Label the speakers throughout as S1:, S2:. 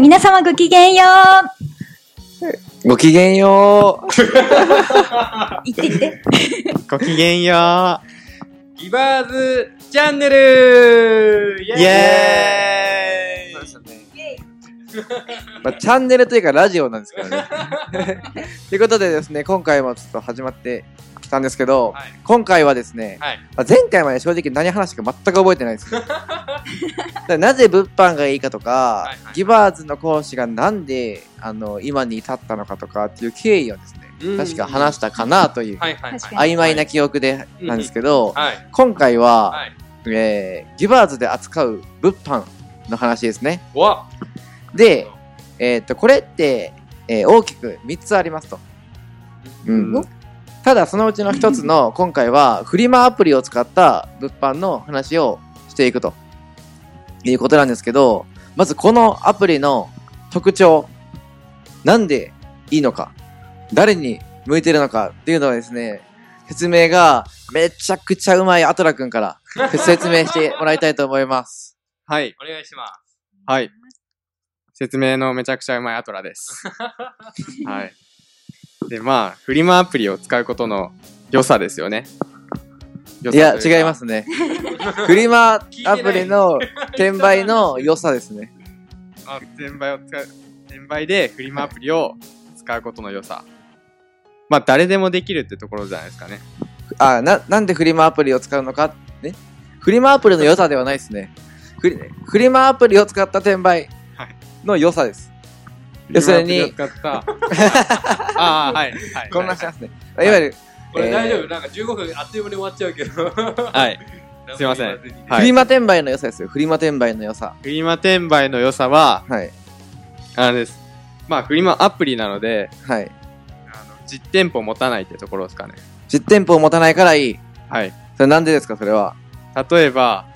S1: はい、皆様ごきげんよ
S2: ごきげんよう。
S1: う。言って言って。
S3: ごきげんよ
S4: ギバーズチャンネルイ
S3: エーイ
S2: まあ、チャンネルというかラジオなんですけどね。ということでですね、今回もちょっと始まってきたんですけど、
S4: はい。
S2: 今回はですね、
S4: はい。
S2: まあ前回まで正直何話か全く覚えてないですね。だからなぜ物販がいいかとか、
S4: はいはい。
S2: ギバーズの講師がなんであの今に至ったのかとかっていう経緯をですね、
S4: うん。
S2: 確か話したかなという、
S4: はいはいはい。
S1: 確か
S2: 曖昧な記憶でなんですけど、
S4: はい。
S2: 今回は、
S4: はい。
S2: えーギバーズで扱う物販の話ですね。
S4: わ。
S2: で、えーっと、これって、えー大きく3つありますと。うん。
S1: お
S2: ただ、そのうちの1つの、今回は、フリマアプリを使った物販の話をしていくと。いうことなんですけど、まずこのアプリの特徴、なんでいいのか、誰に向いてるのかっていうのはですね、説明がめちゃくちゃうまいアトラくんから説明してもらいたいと思います。
S3: はい。
S4: お願いします
S3: はい。説明のめちゃくちゃうまいアトラです。はい。で、まあ、フリマアプリを使うことの良さですよね。良
S2: いや、違いま。すね。フリマアプリの転売の良さですね。
S3: あ、転売を使う、転売でフリマアプリを使うことの良さ。まあ、誰でもできるってところじゃないですかね。
S2: あ、な、なんでフリマアプリを使うのかね。フリマアプリの良さではないですね。フリフリマアプリを使った転売
S3: はい
S2: の良さです。要するに。
S3: ああ、はい。はい。
S2: こんなしますね。いわゆる、
S4: これ
S2: えー
S4: 大丈夫？なんか15分あっという間に終わっちゃうけど
S3: はい。すいません
S2: フリマ転売の良さですよ。フリマ転売の良さ。
S3: フリマ転売の良さは、
S2: はい。
S3: あれです。まあ、フリマアプリなので、
S2: はい。
S3: あの実店舗持たないってところですかね。
S2: 実店舗を持たないからいい。
S3: はい。
S2: それなんでですか、それは？
S3: 例えば、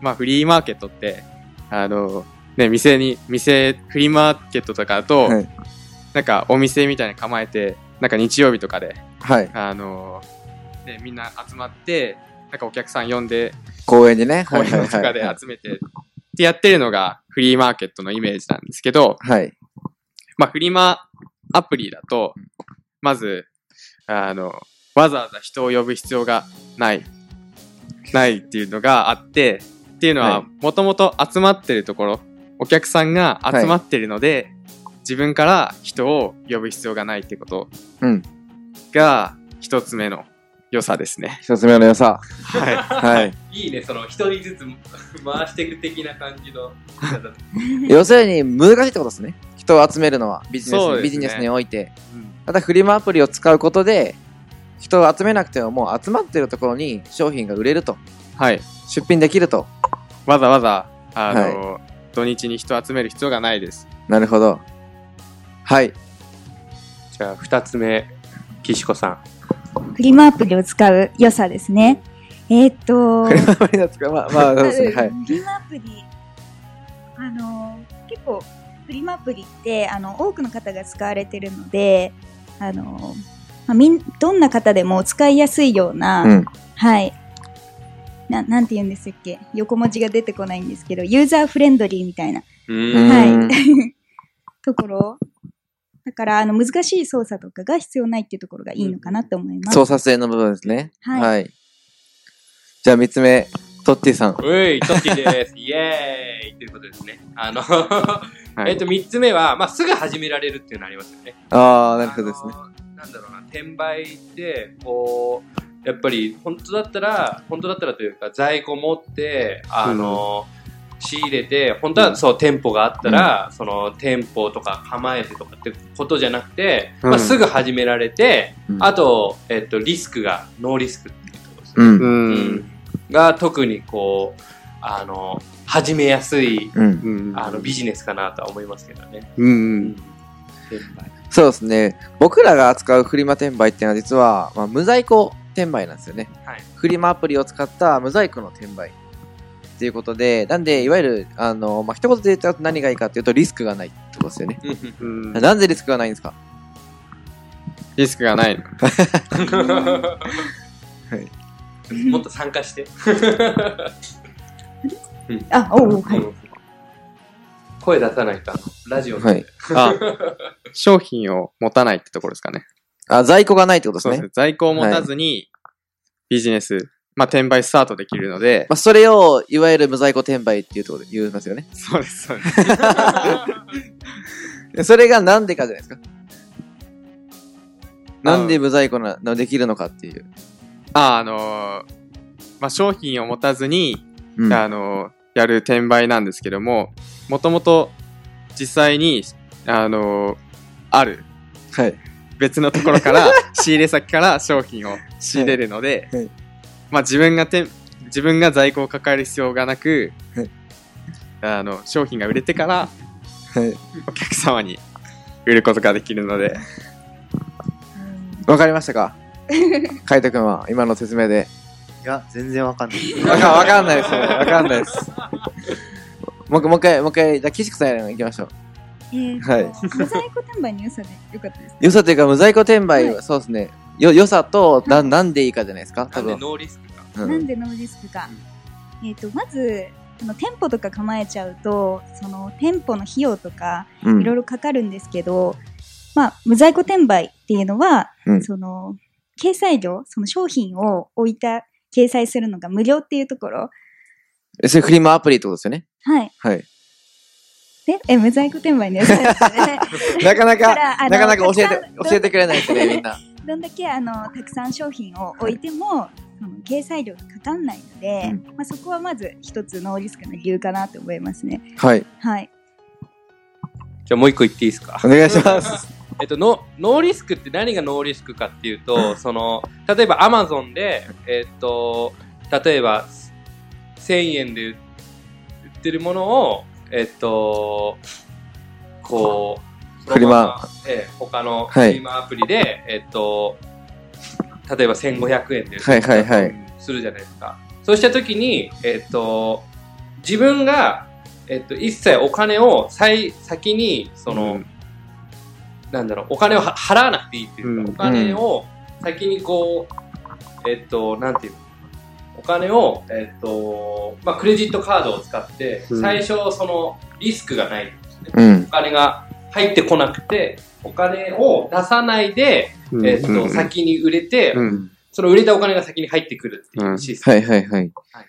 S3: まあ、フリーマーケットって、あの、ね、店に、店、フリーマーケットとかだと、
S2: はい。
S3: なんかお店みたいに構えて、なんか日曜日とかで、
S2: はい。
S3: あの、ね、みんな集まって、なんかお客さん呼んで、
S2: 公園でね。
S3: 公園とかで集めて、ってやってるのがフリーマーケットのイメージなんですけど、
S2: はい。
S3: まあ、フリマアプリだと、まず、あの、わざわざ人を呼ぶ必要がない、ないっていうのがあって、っていうの
S2: は、
S3: はいもともと集まってるところ、お客さんが集まってるので、自分から人を呼ぶ必要がないってこと
S2: うん。
S3: が、一つ目の良さですね。
S2: 一つ目の良さ。
S3: はい。
S2: はい。
S4: いいねその一人ずつ回していく的な感じの
S2: 要するに難しいってことですね。人を集めるのはビジネス
S3: ね
S2: ビジネスにおいて。ただフリマアプリを使うことで、人を集めなくてももう集まってるところに商品が売れると。
S3: はい。
S2: 出品できると。
S3: わざわざ、あの、土日に人を集める必要がないです。
S2: なるほど。はい。
S5: じゃあ、二つ目、岸子さん。
S1: フリマアプリを使う良さですね。えーっと、
S2: フリマアプリの使う、まあ、まあ、そうですね。はい。
S1: フリマアプリ、あの、結構、フリマアプリって、あの、多くの方が使われてるので、あの、まあ、みん、どんな方でも使いやすいような、
S2: うん。
S1: はい。な、なんて言うんですっけ？横文字が出てこないんですけど、ユーザーフレンドリーみたいな、はい。ところ。だから、あの、難しい操作とかが必要ないっていうところがいいのかなと思います。
S2: 操作性の部分ですね。
S1: はい
S2: じゃあ三つ目、トッティさん。
S4: ういトッティですイエーイということですねあの
S3: はい
S4: えっと3つ目は、まあ、すぐ始められるっていうのありますよね
S2: ああ、なるほどですね。
S4: なんだろうな、転売って、こう、やっぱり本当だったら、本当だったらというか、在庫持って、あの、仕入れて、本当はそう、店舗があったら、その店舗とか構えてとかってことじゃなくて、まあ、
S3: うん
S4: すぐ始められて、
S2: うん
S4: あと、えっと、リスクが、ノーリスクっていうところですね。
S2: うん。
S3: う。
S4: うんんが特にこう、あの、始めやすい、
S2: うん。
S3: うん。
S4: あの、ビジネスかなとは思いますけどね。
S3: うん。
S2: そうですね。僕らが扱うフリマ転売っていうのは実は、まあ、無在庫転売なんですよね。
S4: はい。
S2: フリマアプリを使った無在庫の転売。っていうことで、なんで、いわゆる、あの、まあ、一言で言っちゃうと何がいいかっていうと、リスクがないってことですよね。
S3: うん
S2: なんでリスクがないんですか？
S3: リスクがない。
S4: もっと参加して。
S1: あ、おう、はい。
S4: 声出さないと、あの、ラジオで。
S2: はい。
S3: あ、商品を持たないってところですかね。
S2: あ、在庫がないってことですね。
S3: そうですね。在庫を持たずに、ビジネス、まあ、転売スタートできるので、
S2: まあ、それを、いわゆる無在庫転売っていうところで言いますよね。
S3: そうです、そうです。
S2: でそれがなんでかじゃないですか。なんで無在庫な、のできるのかっていう。
S3: あ、あのーまあ、商品を持たずに、
S2: うん。
S3: あのーやる転売なんですけども、もともと実際に、あのーある
S2: はい。
S3: 別のところから、仕入れ先から商品を仕入れるので、
S2: はい
S3: まあ自分がてん自分が在庫を抱える必要がなく、
S2: はい
S3: あの、商品が売れてから
S2: はい。
S3: お客様に売ることができるので、
S2: わかりましたか？海斗くんは、今の説明で。
S6: いや、全然わかんない。
S2: わかんないですよ。わかんないです。もう一回、もう一回、じゃあ、岸子さんやるの行きましょう。
S1: えーと
S2: はい
S1: 無在庫転売の良さでよかったです。
S2: 良さというか、無在庫転売は、
S1: は
S2: そうですね。よ、良さと、な、なんでいいかじゃないですか？多分。
S4: なんでノーリスクか？
S2: うん。
S1: なんでノーリスクか？えっ、と、まず、その店舗とか構えちゃうと、その店舗の費用とか
S2: うん
S1: いろいろかかるんですけど、まあ、無在庫転売っていうのは、
S2: うん
S1: その、掲載料、その商品を置いた、掲載するのが無料っていうところ。
S2: えそれフリマアプリってことですよね？
S1: はい。
S2: はい。
S1: で、え、無在庫転売ね。
S2: なかなか、なかなか教えて教えてくれないですね、みんな。
S1: どんだけあのたくさん商品を置いても、その掲載料がかかんないので、
S2: うん
S1: まあ、そこはまず一つノーリスクの理由かなと思いますね。
S2: はい。
S1: はい。
S4: じゃあもう一個言っていいですか？
S2: お願いします。
S4: えっと、ノノーリスクって何がノーリスクかっていうと、その、例えばアマゾンで、えっと、例えば、1000円で売ってるものを、えっと、こう、
S2: フリマ。
S4: そのままええ、他のフ
S2: はい。
S4: リマアプリで、えっと、例えば1500円で
S2: はいはいはい。
S4: するじゃないですか。そうしたときに、えっと、自分が、えっと、一切お金を最先に、その、
S3: うん。
S4: なんだろう、お金をは払わなくていいっていうか、
S3: うん。
S4: お金を先にこう、えっと、なんていうの？お金を、えっと、まあ、クレジットカードを使って、
S3: うん
S4: 最初、その、リスクがない。
S2: うん
S4: お。金が入ってこなくて、お金を出さないで、えっと、先に売れて、
S3: うん。
S4: その売れたお金が先に入ってくるっていうシステム。
S2: はいはいはい。
S4: はいはいはい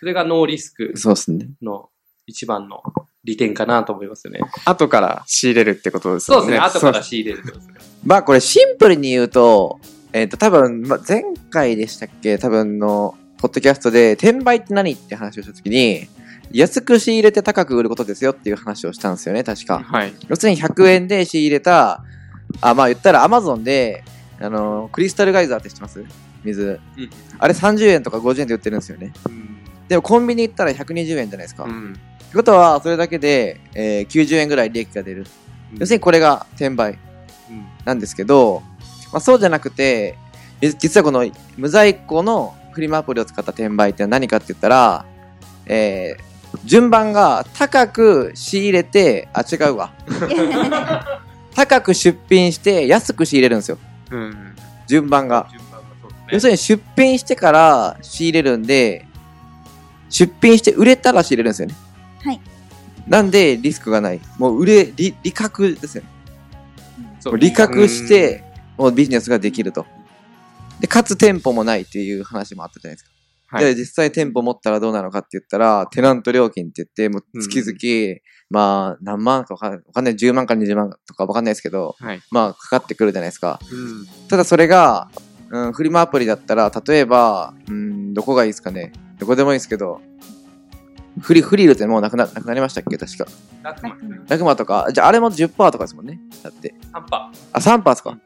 S4: それがノーリスク
S2: そうですね。
S4: の一番の利点かなと思いますよね。
S3: 後から仕入れるってことですよね。
S4: そうですね。後から仕入れるってことですね。
S2: まあこれシンプルに言うと、えっ、と多分、まあ、前回でしたっけ？多分の、ポッドキャストで、転売って何って話をしたときに、安く仕入れて高く売ることですよっていう話をしたんですよね、確か。
S3: はい。
S2: 要するに100円で仕入れた、あ、まあ言ったら Amazon で、あの、クリスタルガイザーって知ってます？水。
S4: うん
S2: あれ30円とか50円で売ってるんですよね。でもコンビニ行ったら120円じゃないですか。
S3: うん。
S2: ってことは、それだけで、えー90円ぐらい利益が出る。要するにこれが転売
S3: うん
S2: なんですけど、まあ、そうじゃなくて、え実はこの無在庫のフリマアプリを使った転売って何かって言ったら、えー順番が高く仕入れて、あ、違うわ。高く出品して安く仕入れるんですよ。
S3: うん。
S2: 順番が。
S4: 順番がそう
S2: 要
S4: ですね。
S2: するに出品してから仕入れるんで、出品して売れたら仕入れるんですよね。
S1: はい。
S2: なんでリスクがない。もう売れ、利、利確ですよね。
S4: う
S2: 利確して、もうビジネスができると。で、かつ店舗もないっていう話もあったじゃないですか。
S3: はい
S2: で、実際店舗持ったらどうなのかって言ったら、テナント料金って言って、もう月々、まあ、何万かわかんない、わかんない、10万か20万とかわかんないですけど、
S3: はい。
S2: まあ、かかってくるじゃないですか。
S3: うん。
S2: ただそれが、うん、フリマアプリだったら、例えば、うん、どこがいいですかね。どこでもいいですけど、フリ、フリルってもうなくな、なくなりましたっけ？確か。
S4: 楽マン
S2: ラグマとか、じゃああれも10%とかですもんね。だって。
S4: 半端。
S2: あ、3%ですか。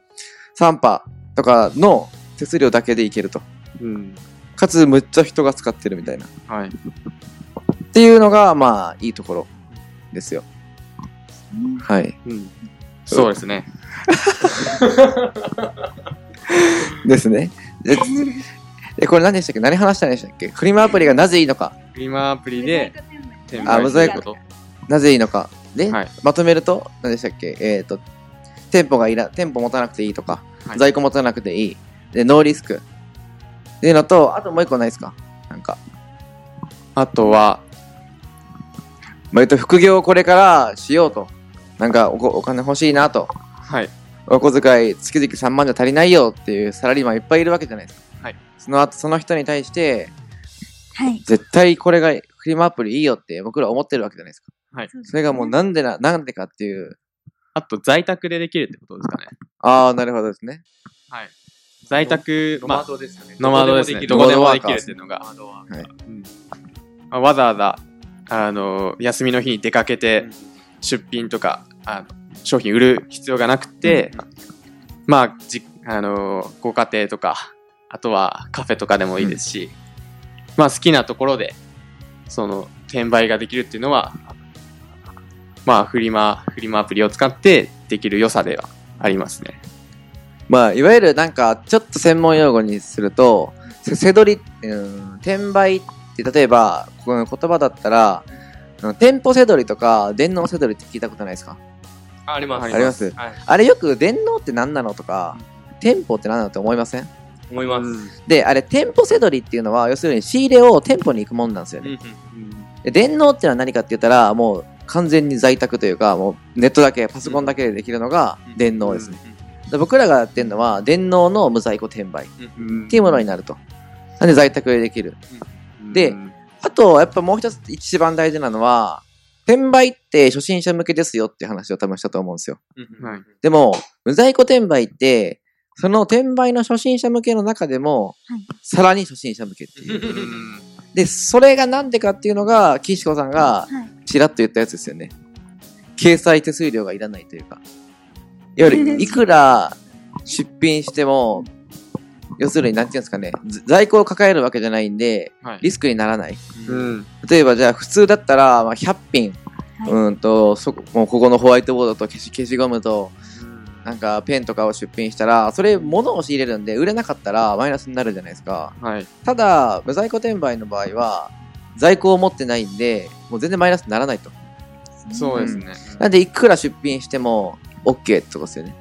S2: 3%とかの手数料だけでいけると。
S3: うん。
S2: かつ、むっちゃ人が使ってるみたいな。っ
S3: はい。
S2: ていうのが、まあ、いいところですよ。はい。
S3: うん。そうですね。
S2: ですね。で、でこれ何でしたっけ？何話したんでしたっけ？フリマアプリがなぜいいのか。
S3: フリマアプリで転
S2: あ
S3: 売すること。
S2: なぜいいのか。で、
S3: はい
S2: まとめると、何でしたっけ？えっ、と、店舗がいら、店舗持たなくていいとか、
S3: はい
S2: 在庫持たなくていい。で、ノーリスク。っていうのと、あともう一個ないですか？なんか。
S3: あとは、
S2: まあ、言うと副業をこれからしようと。なんかおこお金欲しいなと。
S3: はい。
S2: お小遣い月々3万じゃ足りないよっていうサラリーマンいっぱいいるわけじゃないですか。
S3: はい。
S2: その後、その人に対して、
S1: はい。
S2: 絶対これがフリマアプリいいよって僕ら思ってるわけじゃないですか。
S3: はい。
S2: それがもうなんでな、なんでかっていう。
S3: あと、在宅でできるってことですかね。
S2: ああ、なるほどですね。
S3: はい。在宅、
S4: ノマ
S3: まあ、
S4: ドですよね。
S3: ノマドですね。ど
S2: どこでもできる
S3: っていうのが、わざわざ、あの、休みの日に出かけて、出品とか、あの商品売る必要がなくて、まあ、じ、あの、ご家庭とか、あとはカフェとかでもいいですし、まあ好きなところで、その、転売ができるっていうのは、まあ、フリマ、フリマアプリを使ってできる良さではありますね。
S2: まあ、いわゆるなんか、ちょっと専門用語にすると、せせどり、うん、転売って、例えば、この言葉だったら、店舗せどりとか、電脳せどりって聞いたことないですか？
S4: ああります。
S2: あります
S4: はい。
S2: あれよく電脳って何なのとか、店舗って何なのって思いません？
S4: 思います。
S2: で、あれ、店舗せどりっていうのは、要するに仕入れを店舗に行くもんなんですよね。で電脳ってのは何かって言ったら、もう完全に在宅というか、もうネットだけ、パソコンだけでできるのが電脳ですね。で僕らがやってるのは、電脳の無在庫転売っていうものになると。なんで在宅でできる。で
S3: うん
S2: あと、やっぱもう一つ一番大事なのは、転売って初心者向けですよって話を多分したと思うんですよ。
S3: はい。
S2: でも、無在庫転売って、その転売の初心者向けの中でも、
S1: はい
S2: さらに初心者向けっていう。
S3: うん
S2: で、それがなんでかっていうのが、岸子さんが
S1: はい。
S2: ちらっと言ったやつですよね。掲載手数料がいらないというか。いわゆる、いくら出品しても、要するに、なんていうんですかね、ず在庫を抱えるわけじゃないんで、
S3: はい。
S2: リスクにならない。
S3: うん。
S2: 例えば、じゃあ、普通だったら、まあ、100品、
S1: はい
S2: うんと、そこ、もうここのホワイトボードと消し消しゴムと、なんかペンとかを出品したら、それ物を仕入れるんで、売れなかったらマイナスになるじゃないですか。
S3: はい。
S2: ただ、無在庫転売の場合は、在庫を持ってないんで、もう全然マイナスにならないと。
S3: そうですね。
S2: なんで、いくら出品しても OK ってことですよね。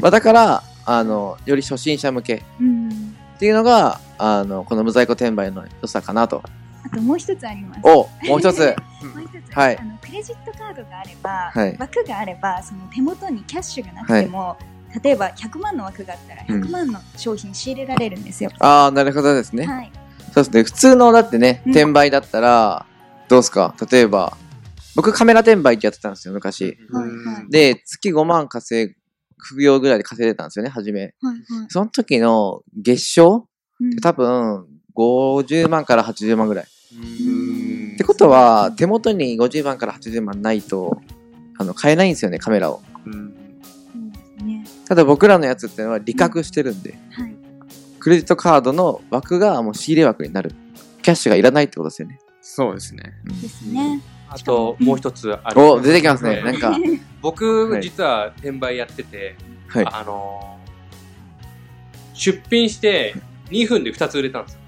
S2: まあ、だから、あの、より初心者向けっ
S1: うん。
S2: ていうのが、あの、この無在庫転売の良さかなと。
S1: あともう一つあります。
S2: お、もう一つ。
S1: もう一つ、
S2: はい
S1: あのクレジットカードがあれば、
S2: はい
S1: 枠があればその手元にキャッシュがなくても、例えば100万の枠があったら
S2: うん
S1: 100万の商品仕入れられるんですよ。
S2: ああ、なるほどですね。
S1: はい。
S2: そうですね。普通の、だってね、
S1: うん
S2: 転売だったら、どうですか？例えば、僕カメラ転売ってやってたんですよ、昔。
S1: はいはい
S2: で、月5万稼ぐ、副業ぐらいで稼いでたんですよね、初め。
S1: はいはい
S2: その時の月賞？
S1: うん
S2: って多分、50万から80万ぐらい。
S3: うん
S2: ってことは、手元に50万から80万ないと、あの、買えないんですよね、カメラを。ただ僕らのやつっていうのは利確してるんで、
S1: はい。
S2: クレジットカードの枠がもう仕入れ枠になる。キャッシュがいらないってことですよね。
S3: そうですね。
S1: ですね。
S4: あと、もう一つある。
S2: お、出てきますね。なんか、
S4: 僕、
S2: はい
S4: 実は転売やってて、
S2: はい。
S4: あのー出品して2分で2つ売れたんですよ。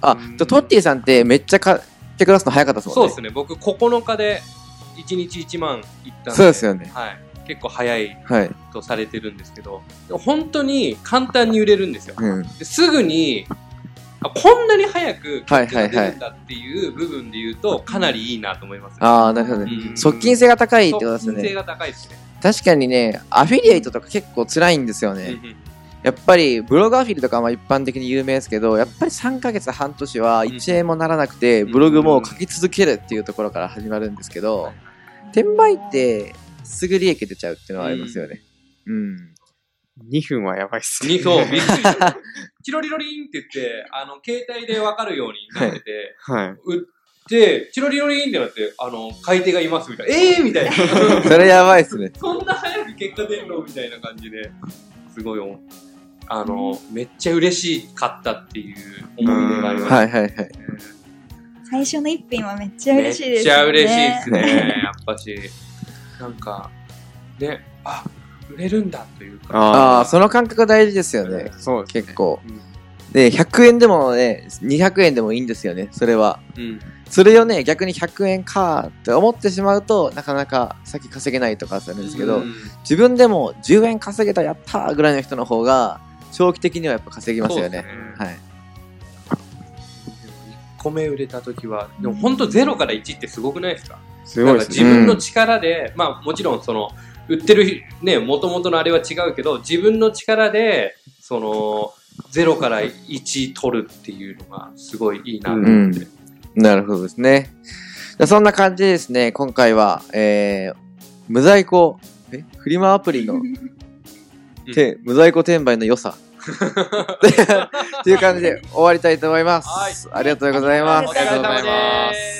S2: あ、じゃあトッティさんってめっちゃ買ってくだすの早かったですもんね。
S4: そうですね。僕9日で1日1万いったんで。
S2: そうですよね
S4: はい。結構早い
S2: はい。
S4: とされてるんですけど、でも本当に簡単に売れるんですよ。
S2: うん。
S4: ですぐに、あこんなに早く結果が出るんだっていう部分で言うと、かなりいいなと思います、ね。
S2: ああ、なるほどね。
S4: うん
S2: 側近性が高いってことですよね。
S4: 側近性が高いですね。
S2: 確かにね、アフィリエイトとか結構辛いんですよね。
S4: うんうん
S2: やっぱり、ブログアフィリとかはまあ一般的に有名ですけど、やっぱり3ヶ月半年は1円もならなくて、
S4: ん
S2: ブログも書き続けるっていうところから始まるんですけど、転売ってすぐ利益出ちゃうっていうのはありますよね。うん。
S3: 2分はやばいっすね。
S4: にそう、びっくりした。チロリロリンって言って、あの、携帯でわかるようになってて、
S3: はい。
S4: 売って、チロリロリンってなって、あの、買い手がいますみたいな。ええー、みたいな。
S2: それやばいっすね。
S4: そんな早く結果出るの？みたいな感じで、すごいお、あの、めっちゃ嬉しかったっていう思い出があります。
S2: はいはいはい。
S1: 最初の一品はめっちゃ
S4: めっ
S1: 嬉しいです
S4: ちゃ
S1: よね。
S4: 嬉しいですね、やっぱし。なんか、ね、あ、売れるんだというか。
S2: ああ、その感覚大事ですよね。
S3: そうですね
S2: 結構
S3: うん。
S2: で、100円でもね、200円でもいいんですよね、それは。
S4: うん。
S2: それをね、逆に100円かって思ってしまうと、なかなか先稼げないとかするんですけど、
S4: うん
S2: 自分でも10円稼げたやったーぐらいの人の方が、長期的にはやっぱ稼ぎますよね。
S4: ね
S2: はい。
S4: 1個目売れた時は、でも本当ゼロから1ってすごくないですか？
S3: すごいですね。
S4: 自分の力で、まあもちろんその、売ってるね、元々のあれは違うけど、自分の力で、その、ゼロから1取るっていうのがすごいいいなと思って。
S2: なるほどですね。じゃあそんな感じでですね、今回は、えー、無在庫、え？フリマアプリの、て無在庫転売の良さ。っていう感じで終わりたいと思います。
S4: はい
S2: ありがとうございます。
S1: ありがとうございま
S4: す。